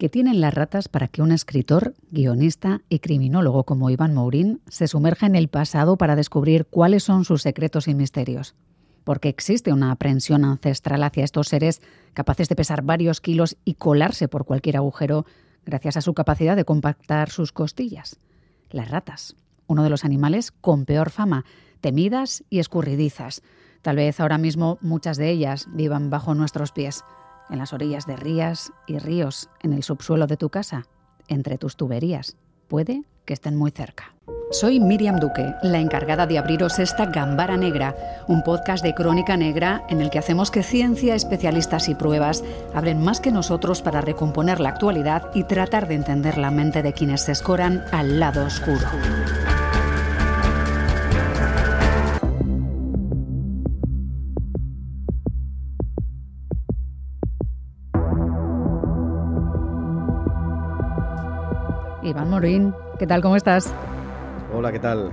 ¿Qué tienen las ratas para que un escritor, guionista y criminólogo como Iván Mourín se sumerja en el pasado para descubrir cuáles son sus secretos y misterios? Porque existe una aprensión ancestral hacia estos seres capaces de pesar varios kilos y colarse por cualquier agujero gracias a su capacidad de compactar sus costillas. Las ratas, uno de los animales con peor fama, temidas y escurridizas. Tal vez ahora mismo muchas de ellas vivan bajo nuestros pies en las orillas de rías y ríos, en el subsuelo de tu casa, entre tus tuberías. Puede que estén muy cerca. Soy Miriam Duque, la encargada de abriros esta Gambara Negra, un podcast de crónica negra en el que hacemos que ciencia, especialistas y pruebas hablen más que nosotros para recomponer la actualidad y tratar de entender la mente de quienes se escoran al lado oscuro. Morín, ¿qué tal? ¿Cómo estás? Hola, ¿qué tal?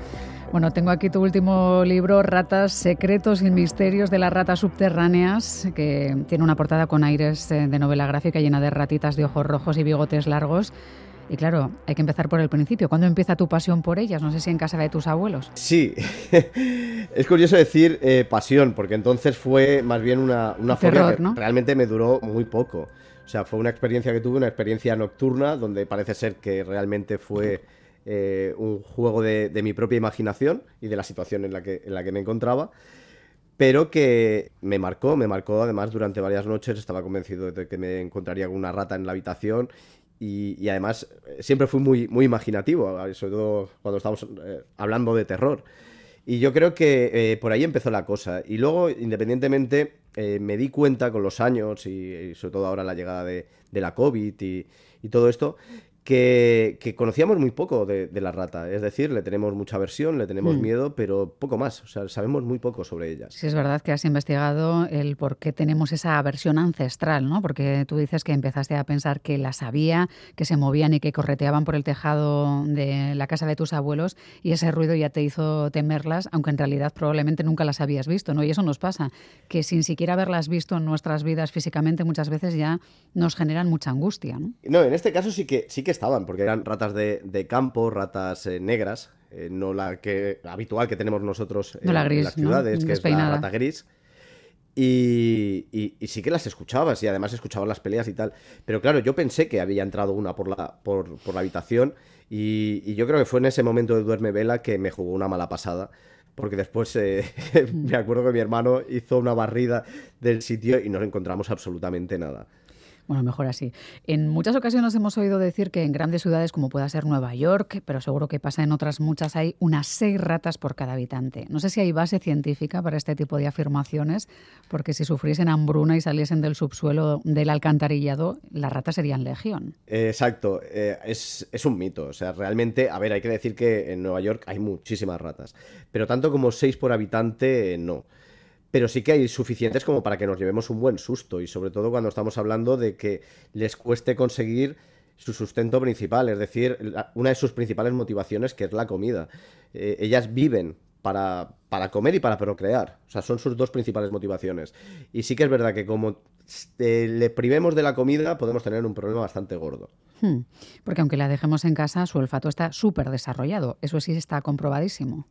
Bueno, tengo aquí tu último libro, Ratas, Secretos y Misterios de las Ratas Subterráneas, que tiene una portada con aires eh, de novela gráfica llena de ratitas de ojos rojos y bigotes largos. Y claro, hay que empezar por el principio. ¿Cuándo empieza tu pasión por ellas? No sé si en casa de tus abuelos. Sí, es curioso decir eh, pasión, porque entonces fue más bien una, una que realmente me duró muy poco. O sea, fue una experiencia que tuve, una experiencia nocturna, donde parece ser que realmente fue eh, un juego de, mi propia imaginación y de la situación en la que, en la que me encontraba pero que me marcó, me marcó además durante varias noches, estaba convencido de que me encontraría con una rata en la habitación y, además eh, siempre fui muy, muy imaginativo, sobre todo cuando estamos eh, hablando de terror. Y yo creo que por ahí empezó la cosa. Y luego, independientemente, me di cuenta con los años y, sobre todo ahora la llegada de, la COVID y, y todo esto, que, conocíamos muy poco de, la rata. Es decir, le tenemos mucha aversión, le tenemos mm. miedo, pero poco más. O sea, sabemos muy poco sobre ella. Sí, es verdad que has investigado el por qué tenemos esa aversión ancestral, ¿no? Porque tú dices que empezaste a pensar que las había, que se movían y que correteaban por el tejado de la casa de tus abuelos y ese ruido ya te hizo temerlas, aunque en realidad probablemente nunca las habías visto, ¿no? Y eso nos pasa, que sin siquiera haberlas visto en nuestras vidas físicamente muchas veces ya nos generan mucha angustia, ¿no? No, en este caso sí que sí que estaban, porque eran ratas de, campo, ratas eh, negras, eh, no la que habitual que tenemos nosotros en, las ciudades, que es la rata gris. Y, sí que las escuchabas y además escuchabas las peleas y tal. Pero claro, yo pensé que había entrado una por la, por, la habitación y, yo creo que fue en ese momento de duerme vela que me jugó una mala pasada. Porque después eh, me acuerdo que mi hermano hizo una barrida del sitio y no encontramos absolutamente nada. Bueno, mejor así. En muchas ocasiones hemos oído decir que en grandes ciudades como pueda ser Nueva York, pero seguro que pasa en otras muchas, hay unas seis ratas por cada habitante. No sé si hay base científica para este tipo de afirmaciones, porque si sufriesen hambruna y saliesen del subsuelo del alcantarillado, las ratas serían legión. exacto, eh, es, es un mito. O sea, realmente, a ver, hay que decir que en Nueva York hay muchísimas ratas, pero tanto como seis por habitante, no pero sí que hay suficientes como para que nos llevemos un buen susto y sobre todo cuando estamos hablando de que les cueste conseguir su sustento principal, es decir, una de sus principales motivaciones que es la comida. Eh, ellas viven para, para, comer y para procrear, o sea, son sus dos principales motivaciones. Y sí que es verdad que como eh, le privemos de la comida podemos tener un problema bastante gordo. Hmm. Porque aunque la dejemos en casa, su olfato está súper desarrollado, eso sí está comprobadísimo.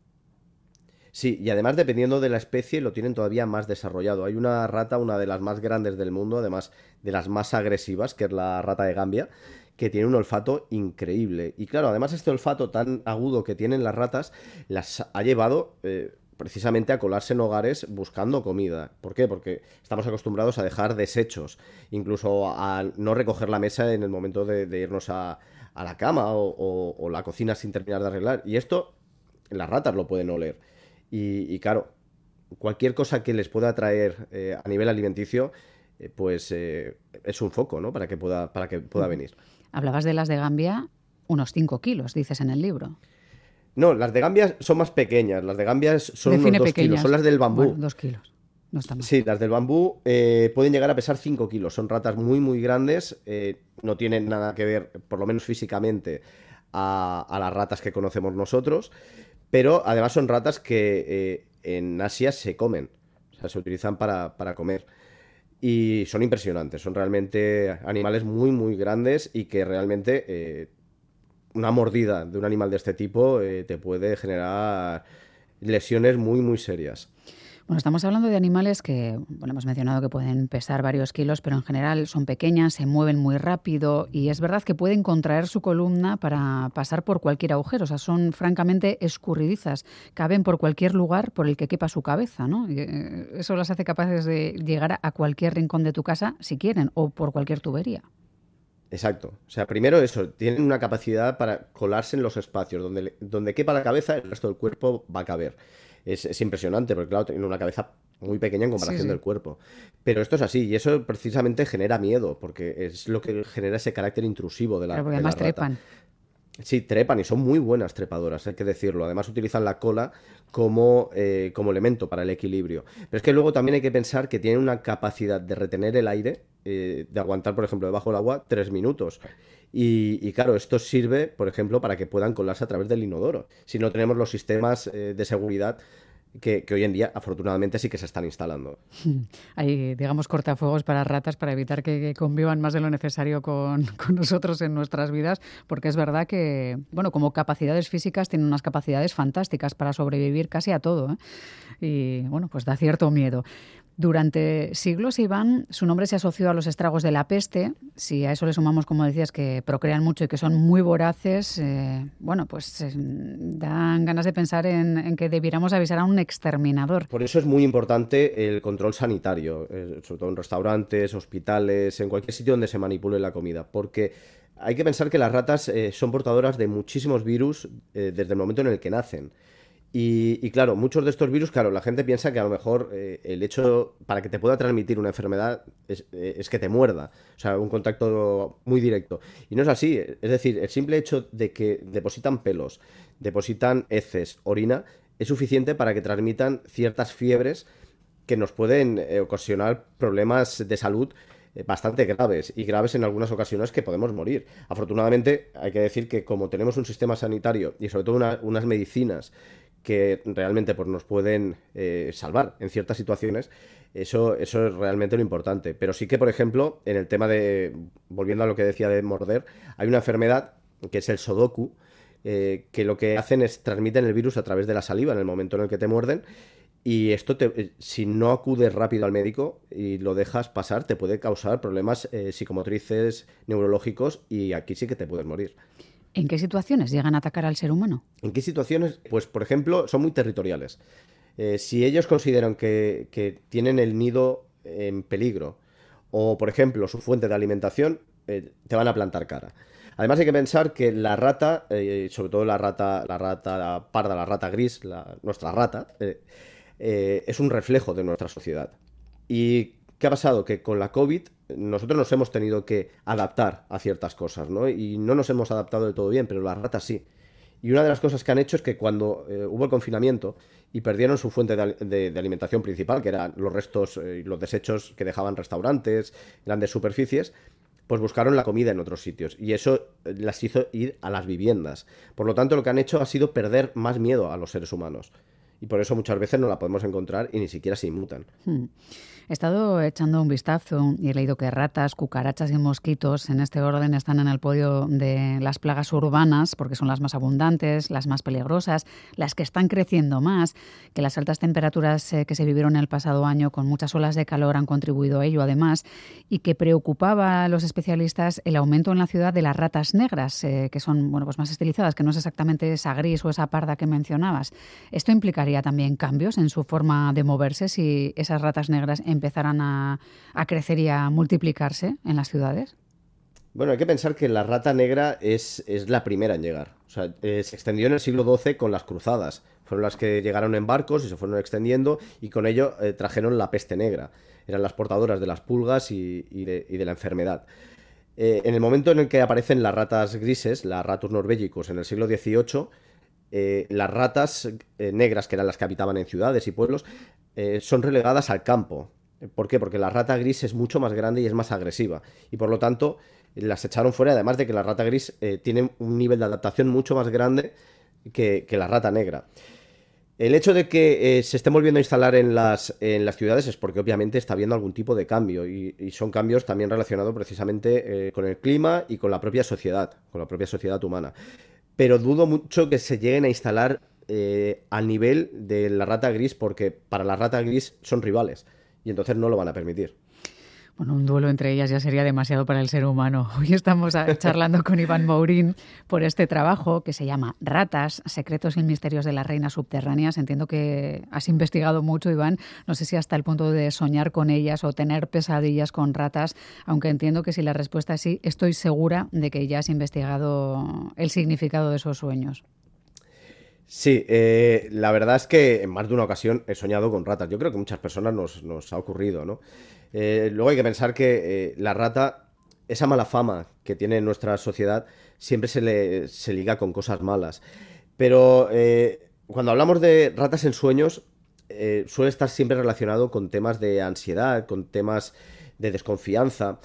Sí, y además dependiendo de la especie lo tienen todavía más desarrollado. Hay una rata, una de las más grandes del mundo, además de las más agresivas, que es la rata de Gambia, que tiene un olfato increíble. Y claro, además este olfato tan agudo que tienen las ratas las ha llevado... Eh, precisamente a colarse en hogares buscando comida. ¿Por qué? Porque estamos acostumbrados a dejar desechos, incluso a no recoger la mesa en el momento de, irnos a, la cama o la cocina sin terminar de arreglar. Y esto las ratas lo pueden oler. Y, claro, cualquier cosa que les pueda traer eh, a nivel alimenticio, eh, pues eh, es un foco, ¿no? Para que pueda, para que pueda venir. Hablabas de las de Gambia, unos 5 kilos, dices en el libro. No, las de Gambia son más pequeñas. Las de Gambia son unos 2 kilos, son las del bambú. dos kilos. No está mal. Sí, las del bambú pueden llegar a pesar 5 kilos. Son ratas muy, muy grandes. no tienen nada que ver, por lo menos físicamente, a, a las ratas que conocemos nosotros. Pero además son ratas que eh, en Asia se comen, o sea, se utilizan para, comer. y son impresionantes, son realmente animales muy, muy grandes y que realmente eh, una mordida de un animal de este tipo eh, te puede generar lesiones muy, muy serias. Bueno, estamos hablando de animales que, bueno, hemos mencionado que pueden pesar varios kilos, pero en general son pequeñas, se mueven muy rápido y es verdad que pueden contraer su columna para pasar por cualquier agujero. O sea, son francamente escurridizas, caben por cualquier lugar por el que quepa su cabeza, ¿no? Eh, eso las hace capaces de llegar a cualquier rincón de tu casa si quieren o por cualquier tubería. Exacto. O sea, primero eso, tienen una capacidad para colarse en los espacios. Donde, donde quepa la cabeza, el resto del cuerpo va a caber es, impresionante, porque claro, tiene una cabeza muy pequeña en comparación del cuerpo. Pero esto es así, y eso precisamente genera miedo, porque es lo que genera ese carácter intrusivo de la, Pero además trepan. Sí, trepan y son muy buenas trepadoras, hay que decirlo. Además utilizan la cola como, eh, como elemento para el equilibrio. Pero es que luego también hay que pensar que tienen una capacidad de retener el aire, eh, de aguantar, por ejemplo, debajo del agua tres minutos. Y, claro, esto sirve, por ejemplo, para que puedan colarse a través del inodoro. Si no tenemos los sistemas eh, de seguridad que, hoy en día afortunadamente sí que se están instalando. Hay, digamos, cortafuegos para ratas para evitar que, convivan más de lo necesario con, nosotros en nuestras vidas, porque es verdad que, bueno, como capacidades físicas tienen unas capacidades fantásticas para sobrevivir casi a todo. ¿eh? Y bueno, pues da cierto miedo. Durante siglos, Iván, su nombre se asoció a los estragos de la peste. Si a eso le sumamos, como decías, que procrean mucho y que son muy voraces, eh, bueno, pues eh, dan ganas de pensar en, que debiéramos avisar a un exterminador. Por eso es muy importante el control sanitario, eh, sobre todo en restaurantes, hospitales, en cualquier sitio donde se manipule la comida, porque hay que pensar que las ratas son portadoras de muchísimos virus desde el momento en el que nacen. Y, claro, muchos de estos virus, claro, la gente piensa que a lo mejor eh, el hecho para que te pueda transmitir una enfermedad eh, es, que te muerda, o sea, un contacto muy directo. Y no es así, es decir, el simple hecho de que depositan pelos, depositan heces, orina, es suficiente para que transmitan ciertas fiebres que nos pueden eh, ocasionar problemas de salud bastante graves y graves en algunas ocasiones que podemos morir. Afortunadamente, hay que decir que como tenemos un sistema sanitario y sobre todo unas medicinas que realmente pues, nos pueden eh, salvar en ciertas situaciones, eso, eso es realmente lo importante. Pero sí que, por ejemplo, en el tema de, volviendo a lo que decía de morder, hay una enfermedad que es el sodoku, eh, que lo que hacen es transmiten el virus a través de la saliva en el momento en el que te muerden. Y esto, te, eh, si no acudes rápido al médico y lo dejas pasar, te puede causar problemas psicomotrices, neurológicos y aquí sí que te puedes morir. ¿En qué situaciones llegan a atacar al ser humano? ¿En qué situaciones? Pues, por ejemplo, son muy territoriales. Eh, si ellos consideran que, tienen el nido en peligro, o, por ejemplo, su fuente de alimentación, eh, te van a plantar cara. Además hay que pensar que la rata, eh, sobre todo la rata, la rata parda, la rata gris, nuestra rata, es un reflejo de nuestra sociedad. Y ¿Qué ha pasado? Que con la COVID nosotros nos hemos tenido que adaptar a ciertas cosas, ¿no? Y no nos hemos adaptado de todo bien, pero las ratas sí. Y una de las cosas que han hecho es que cuando eh, hubo el confinamiento y perdieron su fuente de, alimentación principal, que eran los restos y eh, los desechos que dejaban restaurantes, grandes superficies, pues buscaron la comida en otros sitios. Y eso eh, las hizo ir a las viviendas. Por lo tanto, lo que han hecho ha sido perder más miedo a los seres humanos. Y por eso muchas veces no la podemos encontrar y ni siquiera se inmutan. Hmm. He estado echando un vistazo y he leído que ratas, cucarachas y mosquitos en este orden están en el podio de las plagas urbanas porque son las más abundantes, las más peligrosas, las que están creciendo más, que las altas temperaturas eh, que se vivieron el pasado año con muchas olas de calor han contribuido a ello además y que preocupaba a los especialistas el aumento en la ciudad de las ratas negras, eh, que son bueno, pues más estilizadas, que no es exactamente esa gris o esa parda que mencionabas. ¿Esto implicaría también cambios en su forma de moverse si esas ratas negras empezarán a, crecer y a multiplicarse en las ciudades? Bueno, hay que pensar que la rata negra es, es la primera en llegar. O sea, eh, se extendió en el siglo XII con las cruzadas. Fueron las que llegaron en barcos y se fueron extendiendo y con ello eh, trajeron la peste negra. Eran las portadoras de las pulgas y, de, la enfermedad. Eh, en el momento en el que aparecen las ratas grises, las ratus norvégicos, en el siglo XVIII, las ratas negras, que eran las que habitaban en ciudades y pueblos, son relegadas al campo. ¿Por qué? Porque la rata gris es mucho más grande y es más agresiva. Y por lo tanto, las echaron fuera, además de que la rata gris eh, tiene un nivel de adaptación mucho más grande que, la rata negra. El hecho de que eh, se esté volviendo a instalar en las, en las ciudades es porque obviamente está habiendo algún tipo de cambio y, son cambios también relacionados precisamente eh, con el clima y con la propia sociedad, con la propia sociedad humana. Pero dudo mucho que se lleguen a instalar eh, al nivel de la rata gris porque para la rata gris son rivales y entonces no lo van a permitir. Bueno, un duelo entre ellas ya sería demasiado para el ser humano. Hoy estamos charlando con Iván Mourín por este trabajo que se llama Ratas, Secretos y Misterios de las Reinas Subterráneas. Entiendo que has investigado mucho, Iván. No sé si hasta el punto de soñar con ellas o tener pesadillas con ratas, aunque entiendo que si la respuesta es sí, estoy segura de que ya has investigado el significado de esos sueños. Sí, eh, la verdad es que en más de una ocasión he soñado con ratas. Yo creo que muchas personas nos, nos ha ocurrido, ¿no? Eh, luego hay que pensar que eh, la rata, esa mala fama que tiene nuestra sociedad, siempre se, le, se liga con cosas malas. Pero eh, cuando hablamos de ratas en sueños, suele estar siempre relacionado con temas de ansiedad, con temas de desconfianza.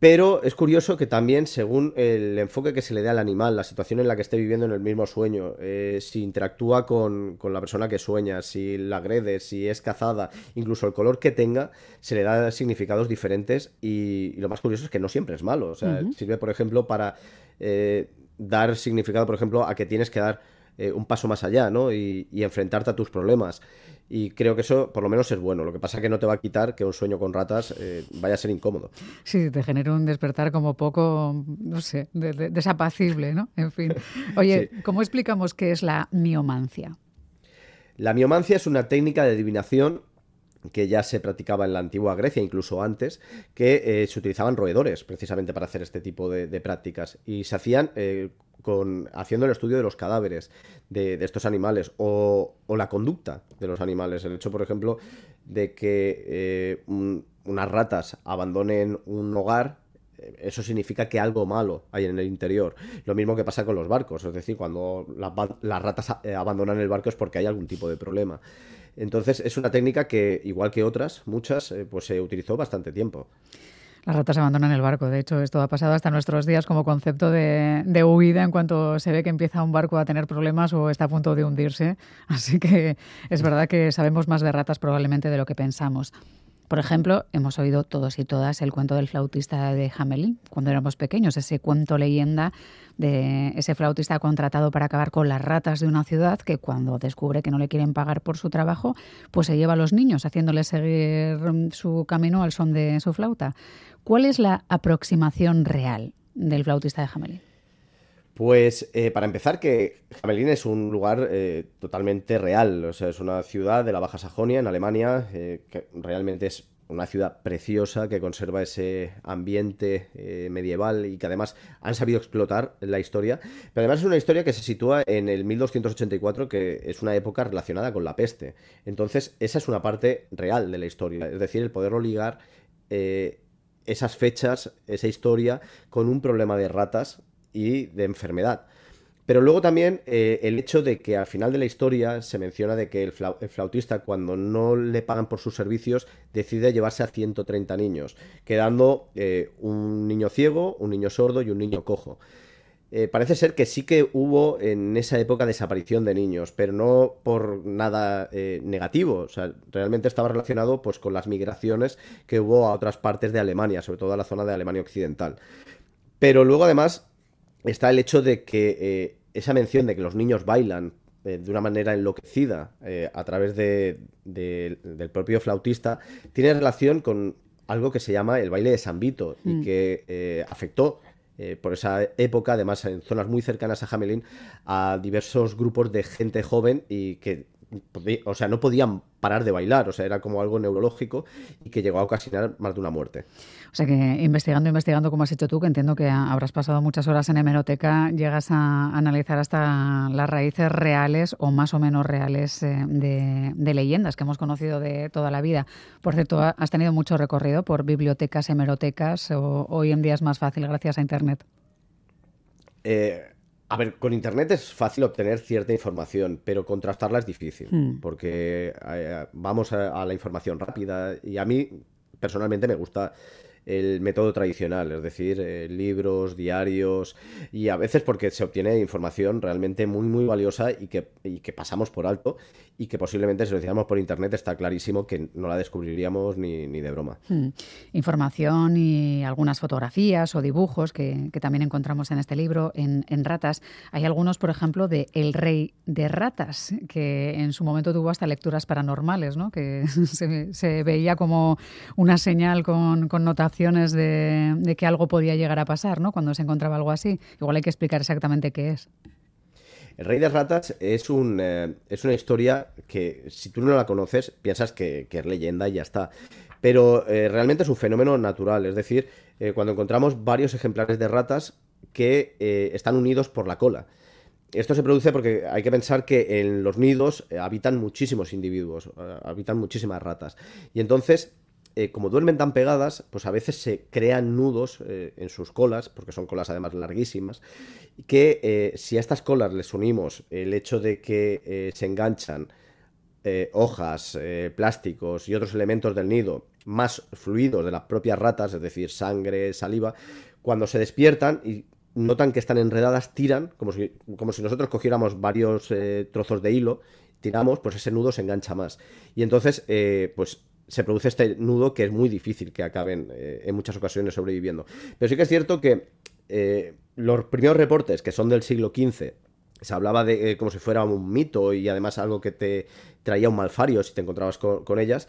Pero es curioso que también, según el enfoque que se le dé al animal, la situación en la que esté viviendo en el mismo sueño, eh, si interactúa con, la persona que sueña, si la agrede, si es cazada, incluso el color que tenga, se le da significados diferentes y, lo más curioso es que no siempre es malo. O sea, sirve, por ejemplo, para eh, dar significado, por ejemplo, a que tienes que dar eh, un paso más allá, ¿no? Y, enfrentarte a tus problemas. Y creo que eso, por lo menos, es bueno. Lo que pasa es que no te va a quitar que un sueño con ratas eh, vaya a ser incómodo. Sí, te genera un despertar como poco, no sé, desapacible, ¿no? En fin. Oye, ¿cómo explicamos qué es la miomancia? La miomancia es una técnica de adivinación que ya se practicaba en la antigua Grecia, incluso antes, que eh, se utilizaban roedores precisamente para hacer este tipo de, prácticas. Y se hacían con, haciendo el estudio de los cadáveres de, estos animales o, la conducta de los animales. El hecho, por ejemplo, de que eh, unas ratas abandonen un hogar eh, eso significa que algo malo hay en el interior. Lo mismo que pasa con los barcos, es decir, cuando las ratas eh, abandonan el barco es porque hay algún tipo de problema. Entonces es una técnica que, igual que otras, muchas, pues se utilizó bastante tiempo. Las ratas abandonan el barco. De hecho, esto ha pasado hasta nuestros días como concepto de, huida en cuanto se ve que empieza un barco a tener problemas o está a punto de hundirse. Así que es verdad que sabemos más de ratas probablemente de lo que pensamos. Por ejemplo, hemos oído todos y todas el cuento del flautista de Hamelin cuando éramos pequeños, ese cuento leyenda de ese flautista contratado para acabar con las ratas de una ciudad que cuando descubre que no le quieren pagar por su trabajo, pues se lleva a los niños haciéndoles seguir su camino al son de su flauta. ¿Cuál es la aproximación real del flautista de Hamelin? Pues eh, para empezar, que Hamelin es un lugar eh, totalmente real, o sea, es una ciudad de la Baja Sajonia, en Alemania, eh, que realmente es una ciudad preciosa que conserva ese ambiente medieval y que además han sabido explotar la historia. Pero además es una historia que se sitúa en el 1284, que es una época relacionada con la peste. Entonces, esa es una parte real de la historia, es decir, el poderlo ligar esas fechas, esa historia, con un problema de ratas y de enfermedad. Pero luego también eh, el hecho de que al final de la historia se menciona de que el, flautista cuando no le pagan por sus servicios decide llevarse a 130 niños, quedando eh, un niño ciego, un niño sordo y un niño cojo. Eh, parece ser que sí que hubo en esa época desaparición de niños, pero no por nada negativo. O sea, realmente estaba relacionado pues, con las migraciones que hubo a otras partes de Alemania, sobre todo a la zona de Alemania Occidental. Pero luego, además, está el hecho de que eh, esa mención de que los niños bailan de una manera enloquecida a través del propio flautista tiene relación con algo que se llama el baile de San Vito y mm. que afectó eh, por esa época, además en zonas muy cercanas a Hamelin, a diversos grupos de gente joven y que o sea, no podían parar de bailar, o sea, era como algo neurológico y que llegó a ocasionar más de una muerte. O sea que investigando, investigando como has hecho tú, que entiendo que habrás pasado muchas horas en hemeroteca, llegas a analizar hasta las raíces reales o más o menos reales eh, de, leyendas que hemos conocido de toda la vida. Por cierto, has tenido mucho recorrido por bibliotecas, hemerotecas, o hoy en día es más fácil gracias a Internet. Eh, a ver, con Internet es fácil obtener cierta información, pero contrastarla es difícil, hmm. porque eh, vamos a, la información rápida y a mí personalmente me gusta el método tradicional, es decir, eh, libros, diarios y a veces porque se obtiene información realmente muy muy valiosa y que, que pasamos por alto y que posiblemente si lo hiciéramos por internet está clarísimo que no la descubriríamos ni, de broma. Hmm. Información y algunas fotografías o dibujos que, también encontramos en este libro, en, ratas. Hay algunos, por ejemplo, de El Rey de Ratas, que en su momento tuvo hasta lecturas paranormales, ¿no? que se, veía como una señal con, con de, que algo podía llegar a pasar, ¿no? Cuando se encontraba algo así. Igual hay que explicar exactamente qué es. El Rey de Ratas es, un, eh, es una historia que, si tú no la conoces, piensas que, es leyenda y ya está. Pero eh, realmente es un fenómeno natural. Es decir, eh, cuando encontramos varios ejemplares de ratas que están unidos por la cola. Esto se produce porque hay que pensar que en los nidos habitan muchísimos individuos, habitan muchísimas ratas. Y entonces eh, como duermen tan pegadas, pues a veces se crean nudos eh, en sus colas, porque son colas además larguísimas, que eh, si a estas colas les unimos el hecho de que se enganchan hojas, plásticos y otros elementos del nido, más fluidos de las propias ratas, es decir, sangre, saliva, cuando se despiertan y notan que están enredadas, tiran, como si, como si nosotros cogiéramos varios trozos de hilo, tiramos, pues ese nudo se engancha más. Y entonces, pues se produce este nudo que es muy difícil que acaben eh, en muchas ocasiones sobreviviendo. Pero sí que es cierto que eh, los primeros reportes, que son del siglo XV, se hablaba de eh, como si fuera un mito y además algo que te traía un malfario si te encontrabas con, ellas.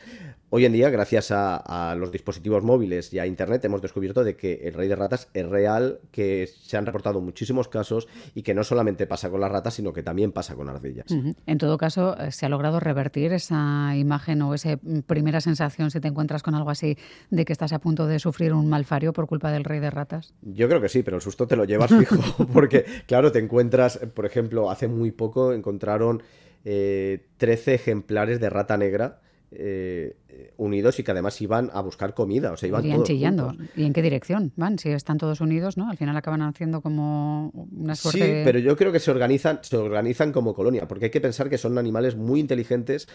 Hoy en día, gracias a, los dispositivos móviles y a Internet, hemos descubierto de que el rey de ratas es real, que se han reportado muchísimos casos y que no solamente pasa con las ratas, sino que también pasa con ardillas. En todo caso, eh, ¿se ha logrado revertir esa imagen o esa primera sensación, si te encuentras con algo así, de que estás a punto de sufrir un malfario por culpa del rey de ratas? Yo creo que sí, pero el susto te lo llevas fijo, porque claro, te encuentras, por ejemplo, hace muy poco encontraron eh, 13 ejemplares de rata negra eh, unidos y que además iban a buscar comida, o sea, iban todos chillando. ¿Y en qué dirección van? Si están todos unidos, ¿no? Al final acaban haciendo como una suerte Sí, pero yo creo que se organizan, se organizan como colonia, porque hay que pensar que son animales muy inteligentes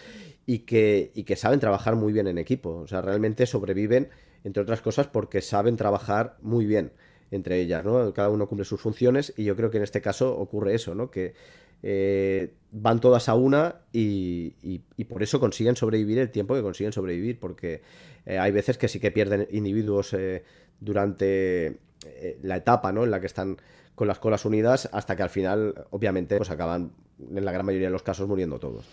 y que, y que saben trabajar muy bien en equipo. O sea, realmente sobreviven, entre otras cosas, porque saben trabajar muy bien entre ellas, ¿no? Cada uno cumple sus funciones y yo creo que en este caso ocurre eso, ¿no? Que eh, van todas a una y, por eso consiguen sobrevivir el tiempo que consiguen sobrevivir, porque eh, hay veces que sí que pierden individuos eh, durante la etapa ¿no? en la que están con las colas unidas hasta que al final, obviamente, pues acaban en la gran mayoría de los casos muriendo todos.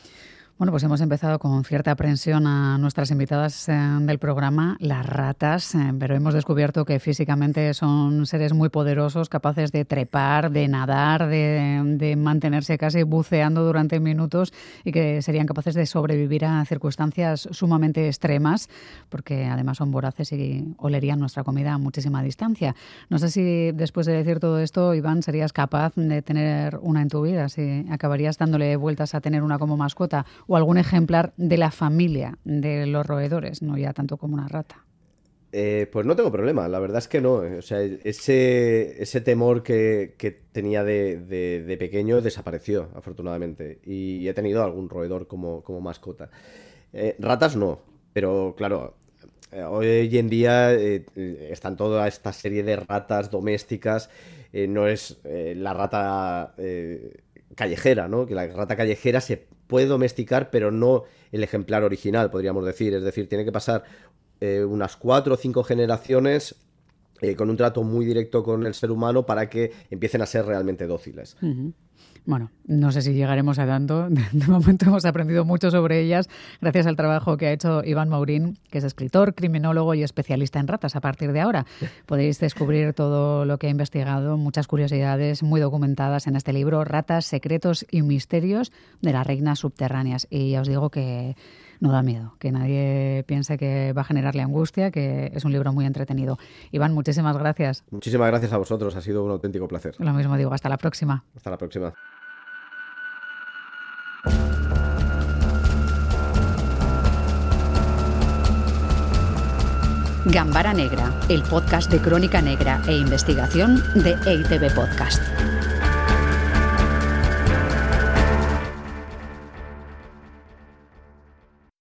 Bueno, pues hemos empezado con cierta aprensión a nuestras invitadas eh, del programa, las ratas, eh, pero hemos descubierto que físicamente son seres muy poderosos, capaces de trepar, de nadar, de, mantenerse casi buceando durante minutos y que serían capaces de sobrevivir a circunstancias sumamente extremas, porque además son voraces y olerían nuestra comida a muchísima distancia. No sé si después de decir todo esto, Iván, serías capaz de tener una en tu vida, si acabarías dándole vueltas a tener una como mascota o algún ejemplar de la familia de los roedores, no ya tanto como una rata. Eh, pues no tengo problema, la verdad es que no. O sea, ese, temor que, tenía de, pequeño desapareció, afortunadamente. Y he tenido algún roedor como, como mascota. Eh, ratas no, pero claro, eh, hoy en día están toda esta serie de ratas domésticas. no es la rata callejera, ¿no? Que la rata callejera se puede domesticar, pero no el ejemplar original, podríamos decir. Es decir, tiene que pasar eh, unas cuatro o cinco generaciones eh, con un trato muy directo con el ser humano para que empiecen a ser realmente dóciles. Bueno, no sé si llegaremos a tanto. De momento hemos aprendido mucho sobre ellas gracias al trabajo que ha hecho Iván Maurín, que es escritor, criminólogo y especialista en ratas. A partir de ahora podéis descubrir todo lo que ha investigado, muchas curiosidades muy documentadas en este libro, Ratas, Secretos y Misterios de las Reinas Subterráneas. Y ya os digo que no da miedo, que nadie piense que va a generarle angustia, que es un libro muy entretenido. Iván, muchísimas gracias. Muchísimas gracias a vosotros, ha sido un auténtico placer. Lo mismo digo, hasta la próxima. Hasta la próxima. Gambara Negra, el podcast de crónica negra e investigación de EITB Podcast.